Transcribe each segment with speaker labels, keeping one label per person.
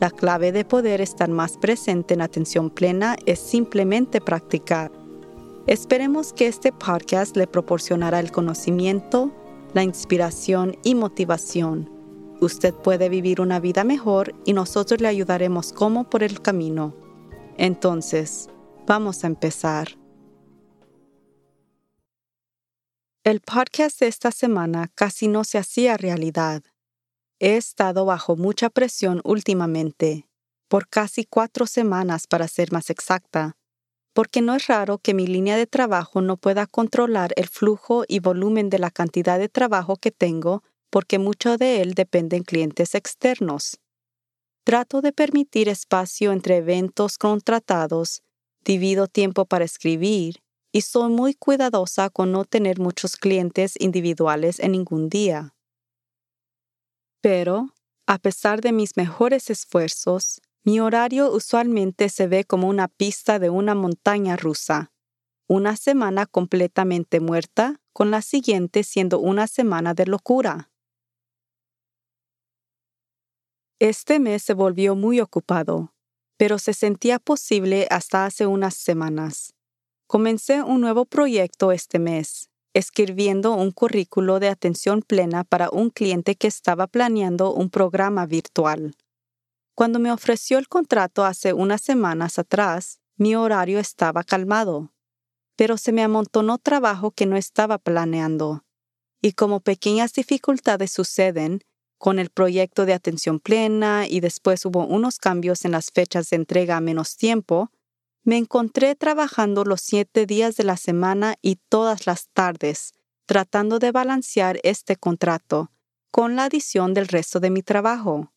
Speaker 1: La clave de poder estar más presente en atención plena es simplemente practicar. Esperemos que este podcast le proporcionará el conocimiento, la inspiración y motivación. Usted puede vivir una vida mejor y nosotros le ayudaremos como por el camino. Entonces, vamos a empezar. El podcast de esta semana casi no se hacía realidad. He estado bajo mucha presión últimamente, por casi cuatro semanas para ser más exacta, porque no es raro que mi línea de trabajo no pueda controlar el flujo y volumen de la cantidad de trabajo que tengo porque mucho de él depende en clientes externos. Trato de permitir espacio entre eventos contratados, divido tiempo para escribir y soy muy cuidadosa con no tener muchos clientes individuales en ningún día. Pero, a pesar de mis mejores esfuerzos, mi horario usualmente se ve como una pista de una montaña rusa. Una semana completamente muerta, con la siguiente siendo una semana de locura. Este mes se volvió muy ocupado, pero se sentía posible hasta hace unas semanas. Comencé un nuevo proyecto este mes, escribiendo un currículo de atención plena para un cliente que estaba planeando un programa virtual. Cuando me ofreció el contrato hace unas semanas atrás, mi horario estaba calmado, pero se me amontonó trabajo que no estaba planeando. Y como pequeñas dificultades suceden, con el proyecto de atención plena y después hubo unos cambios en las fechas de entrega a menos tiempo, me encontré trabajando los siete días de la semana y todas las tardes, tratando de balancear este contrato con la adición del resto de mi trabajo.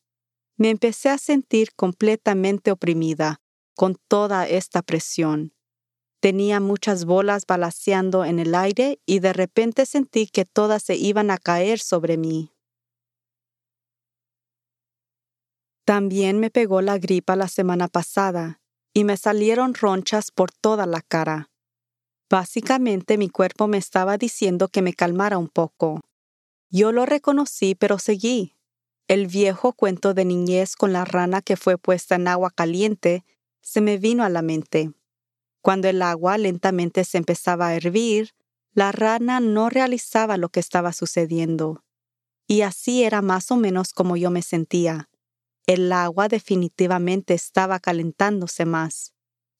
Speaker 1: Me empecé a sentir completamente oprimida con toda esta presión. Tenía muchas bolas balanceando en el aire y de repente sentí que todas se iban a caer sobre mí. También me pegó la gripa la semana pasada y me salieron ronchas por toda la cara. Básicamente mi cuerpo me estaba diciendo que me calmara un poco. Yo lo reconocí, pero seguí. El viejo cuento de niñez con la rana que fue puesta en agua caliente se me vino a la mente. Cuando el agua lentamente se empezaba a hervir, la rana no realizaba lo que estaba sucediendo. Y así era más o menos como yo me sentía. El agua definitivamente estaba calentándose más.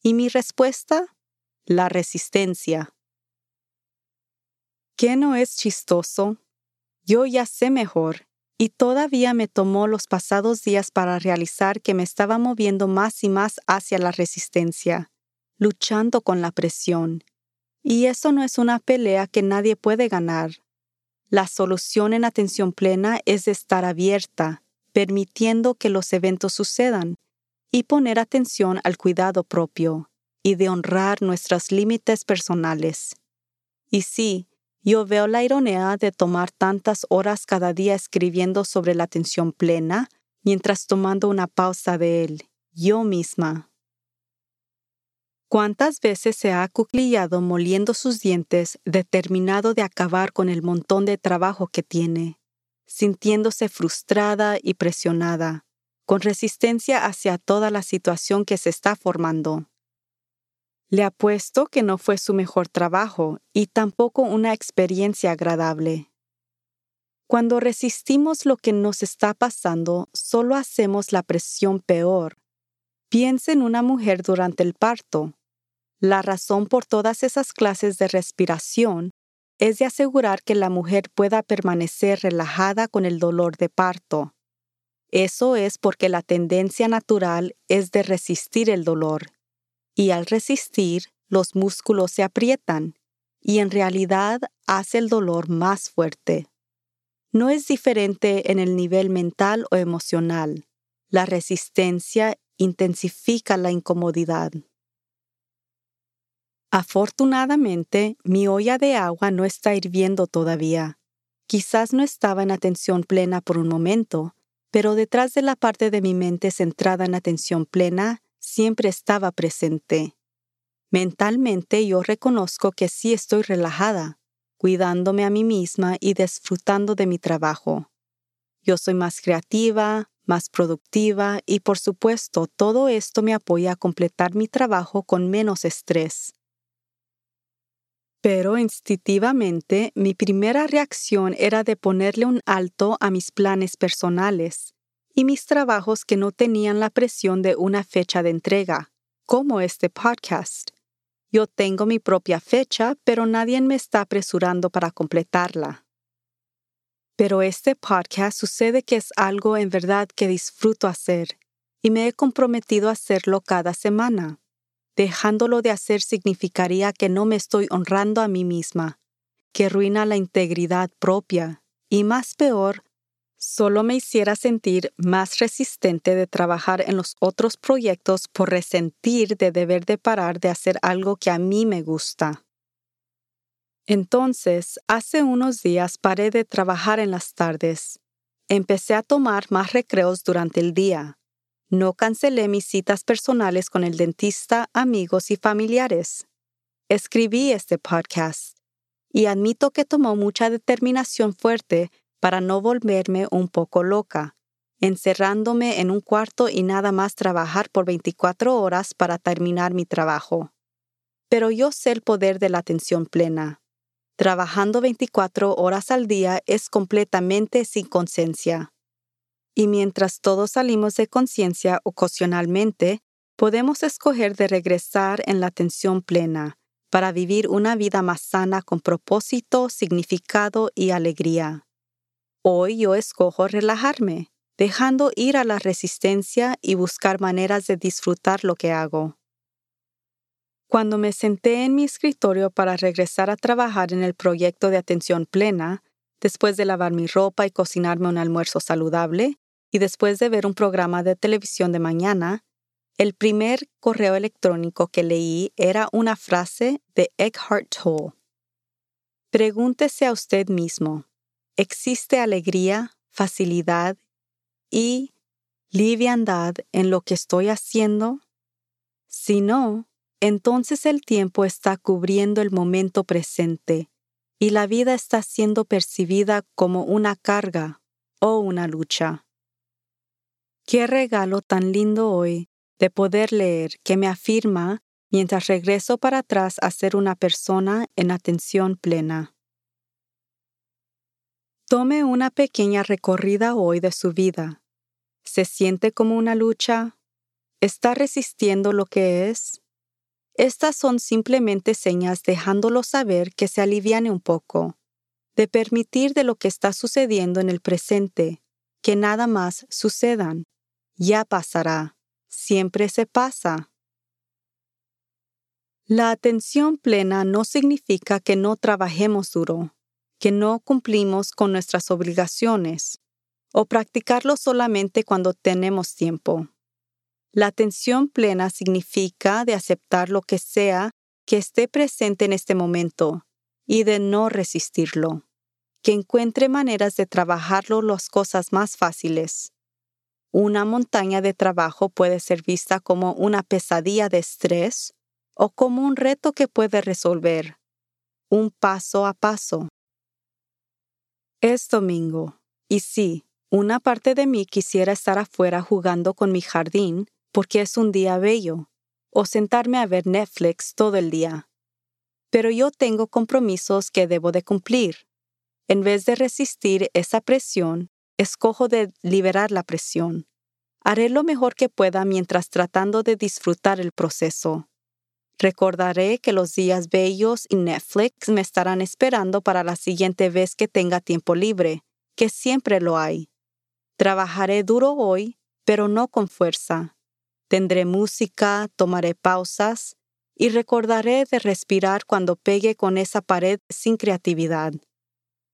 Speaker 1: ¿Y mi respuesta? La resistencia. ¿Qué no es chistoso? Yo ya sé mejor, y todavía me tomó los pasados días para realizar que me estaba moviendo más y más hacia la resistencia, luchando con la presión. Y eso no es una pelea que nadie puede ganar. La solución en atención plena es estar abierta, permitiendo que los eventos sucedan y poner atención al cuidado propio y de honrar nuestros límites personales. Y sí, yo veo la ironía de tomar tantas horas cada día escribiendo sobre la atención plena mientras tomando una pausa de él, yo misma. ¿Cuántas veces se ha acuclillado moliendo sus dientes, determinado de acabar con el montón de trabajo que tiene? Sintiéndose frustrada y presionada, con resistencia hacia toda la situación que se está formando. Le apuesto que no fue su mejor trabajo y tampoco una experiencia agradable. Cuando resistimos lo que nos está pasando, solo hacemos la presión peor. Piensa en una mujer durante el parto. La razón por todas esas clases de respiración es de asegurar que la mujer pueda permanecer relajada con el dolor de parto. Eso es porque la tendencia natural es de resistir el dolor, y al resistir, los músculos se aprietan, y en realidad hace el dolor más fuerte. No es diferente en el nivel mental o emocional. la resistencia intensifica la incomodidad. Afortunadamente, mi olla de agua no está hirviendo todavía. Quizás no estaba en atención plena por un momento, pero detrás de la parte de mi mente centrada en atención plena siempre estaba presente. Mentalmente yo reconozco que sí estoy relajada, cuidándome a mí misma y disfrutando de mi trabajo. Yo soy más creativa, más productiva y por supuesto todo esto me apoya a completar mi trabajo con menos estrés. Pero instintivamente mi primera reacción era de ponerle un alto a mis planes personales y mis trabajos que no tenían la presión de una fecha de entrega, como este podcast. Yo tengo mi propia fecha, pero nadie me está apresurando para completarla. Pero este podcast sucede que es algo en verdad que disfruto hacer y me he comprometido a hacerlo cada semana. Dejándolo de hacer significaría que no me estoy honrando a mí misma, que ruina la integridad propia y, más peor, solo me hiciera sentir más resistente de trabajar en los otros proyectos por resentir de deber de parar de hacer algo que a mí me gusta. Entonces, hace unos días paré de trabajar en las tardes. Empecé a tomar más recreos durante el día no cancelé mis citas personales con el dentista, amigos y familiares. Escribí este podcast y admito que tomó mucha determinación fuerte para no volverme un poco loca, encerrándome en un cuarto y nada más trabajar por 24 horas para terminar mi trabajo. Pero yo sé el poder de la atención plena. Trabajando 24 horas al día es completamente sin conciencia y mientras todos salimos de conciencia ocasionalmente, podemos escoger de regresar en la atención plena para vivir una vida más sana con propósito, significado y alegría. Hoy yo escojo relajarme, dejando ir a la resistencia y buscar maneras de disfrutar lo que hago. Cuando me senté en mi escritorio para regresar a trabajar en el proyecto de atención plena, después de lavar mi ropa y cocinarme un almuerzo saludable, y después de ver un programa de televisión de mañana, el primer correo electrónico que leí era una frase de Eckhart Tolle. Pregúntese a usted mismo, ¿existe alegría, facilidad y liviandad en lo que estoy haciendo? Si no, entonces el tiempo está cubriendo el momento presente y la vida está siendo percibida como una carga o una lucha. Qué regalo tan lindo hoy de poder leer que me afirma mientras regreso para atrás a ser una persona en atención plena. Tome una pequeña recorrida hoy de su vida. ¿Se siente como una lucha? ¿Está resistiendo lo que es? Estas son simplemente señas dejándolo saber que se aliviane un poco, de permitir de lo que está sucediendo en el presente, que nada más sucedan ya pasará, siempre se pasa. La atención plena no significa que no trabajemos duro, que no cumplimos con nuestras obligaciones, o practicarlo solamente cuando tenemos tiempo. La atención plena significa de aceptar lo que sea que esté presente en este momento y de no resistirlo, que encuentre maneras de trabajarlo las cosas más fáciles una montaña de trabajo puede ser vista como una pesadilla de estrés o como un reto que puede resolver, un paso a paso. Es domingo, y sí, una parte de mí quisiera estar afuera jugando con mi jardín porque es un día bello, o sentarme a ver Netflix todo el día. Pero yo tengo compromisos que debo de cumplir. En vez de resistir esa presión, escojo de liberar la presión. Haré lo mejor que pueda mientras tratando de disfrutar el proceso. Recordaré que los días bellos y Netflix me estarán esperando para la siguiente vez que tenga tiempo libre, que siempre lo hay. Trabajaré duro hoy, pero no con fuerza. Tendré música, tomaré pausas y recordaré de respirar cuando pegue con esa pared sin creatividad.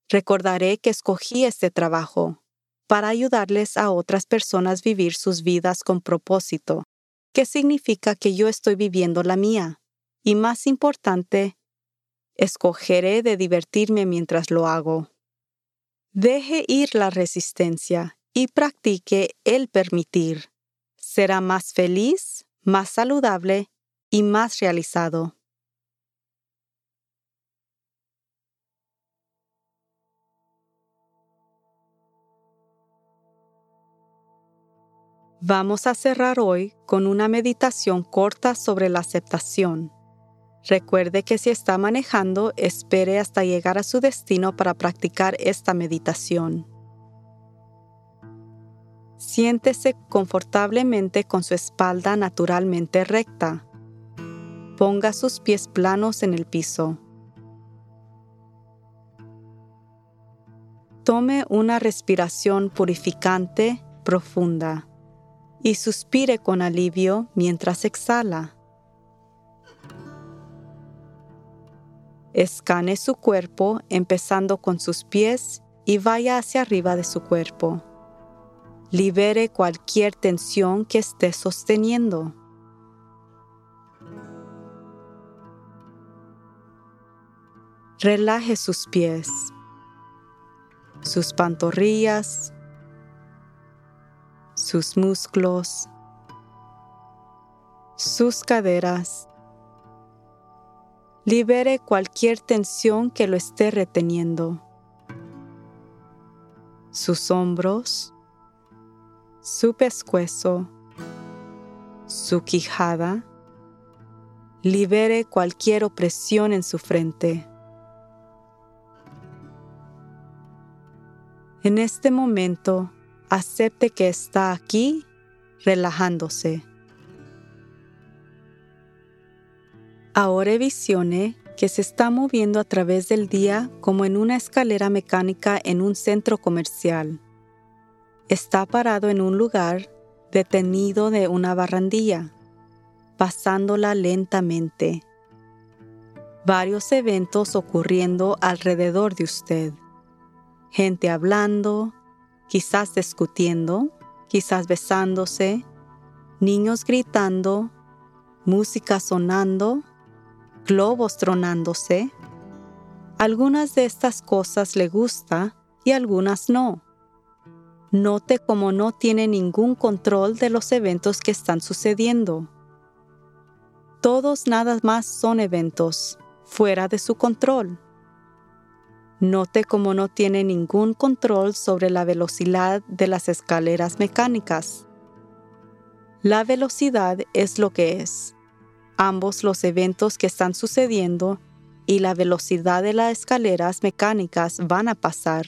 Speaker 1: Recordaré que escogí este trabajo para ayudarles a otras personas vivir sus vidas con propósito, que significa que yo estoy viviendo la mía. Y más importante, escogeré de divertirme mientras lo hago. Deje ir la resistencia y practique el permitir. Será más feliz, más saludable y más realizado. Vamos a cerrar hoy con una meditación corta sobre la aceptación. Recuerde que si está manejando, espere hasta llegar a su destino para practicar esta meditación. Siéntese confortablemente con su espalda naturalmente recta. Ponga sus pies planos en el piso. Tome una respiración purificante profunda y suspire con alivio mientras exhala. Escane su cuerpo empezando con sus pies y vaya hacia arriba de su cuerpo. Libere cualquier tensión que esté sosteniendo. Relaje sus pies, sus pantorrillas, sus músculos, sus caderas. Libere cualquier tensión que lo esté reteniendo. Sus hombros, su pescuezo, su quijada. Libere cualquier opresión en su frente. En este momento, acepte que está aquí relajándose. Ahora visione que se está moviendo a través del día como en una escalera mecánica en un centro comercial. Está parado en un lugar detenido de una barrandilla, pasándola lentamente. Varios eventos ocurriendo alrededor de usted. Gente hablando, quizás discutiendo, quizás besándose, niños gritando, música sonando, globos tronándose. Algunas de estas cosas le gusta y algunas no. Note cómo no tiene ningún control de los eventos que están sucediendo. Todos nada más son eventos, fuera de su control. Note cómo no tiene ningún control sobre la velocidad de las escaleras mecánicas. La velocidad es lo que es. Ambos los eventos que están sucediendo y la velocidad de las escaleras mecánicas van a pasar.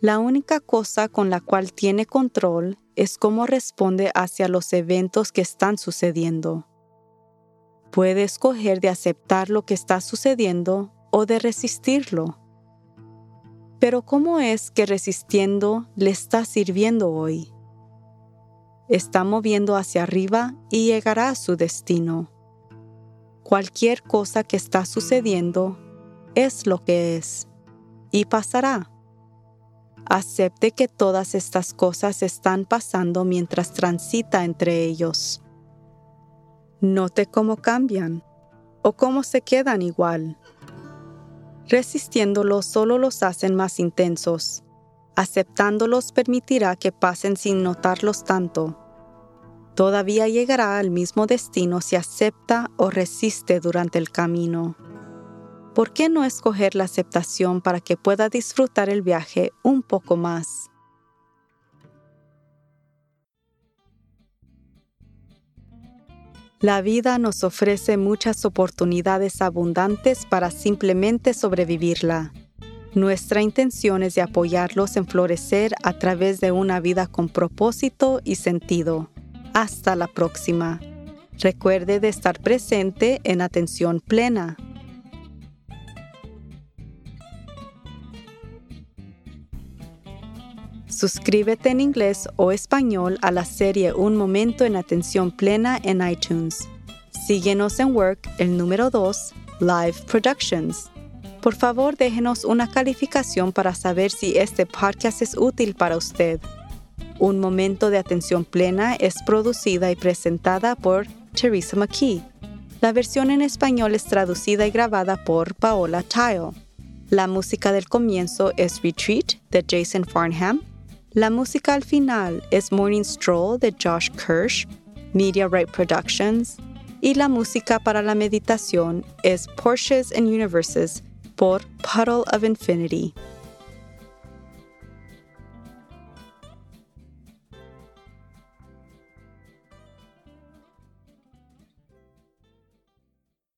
Speaker 1: La única cosa con la cual tiene control es cómo responde hacia los eventos que están sucediendo. Puede escoger de aceptar lo que está sucediendo o de resistirlo. Pero ¿cómo es que resistiendo le está sirviendo hoy? Está moviendo hacia arriba y llegará a su destino. Cualquier cosa que está sucediendo es lo que es y pasará. Acepte que todas estas cosas están pasando mientras transita entre ellos. Note cómo cambian o cómo se quedan igual. Resistiéndolos solo los hacen más intensos. Aceptándolos permitirá que pasen sin notarlos tanto. Todavía llegará al mismo destino si acepta o resiste durante el camino. ¿Por qué no escoger la aceptación para que pueda disfrutar el viaje un poco más? La vida nos ofrece muchas oportunidades abundantes para simplemente sobrevivirla. Nuestra intención es de apoyarlos en florecer a través de una vida con propósito y sentido. Hasta la próxima. Recuerde de estar presente en atención plena. Suscríbete en inglés o español a la serie Un Momento en Atención Plena en iTunes. Síguenos en Work, el número 2, Live Productions. Por favor, déjenos una calificación para saber si este podcast es útil para usted. Un momento de atención plena es producida y presentada por Teresa McKee. La versión en español es traducida y grabada por Paola Tile. La música del comienzo es Retreat de Jason Farnham. La música al final es Morning Stroll de Josh Kirsch, Media Right Productions. Y la música para la meditación es Porsches and Universes por Puddle of Infinity.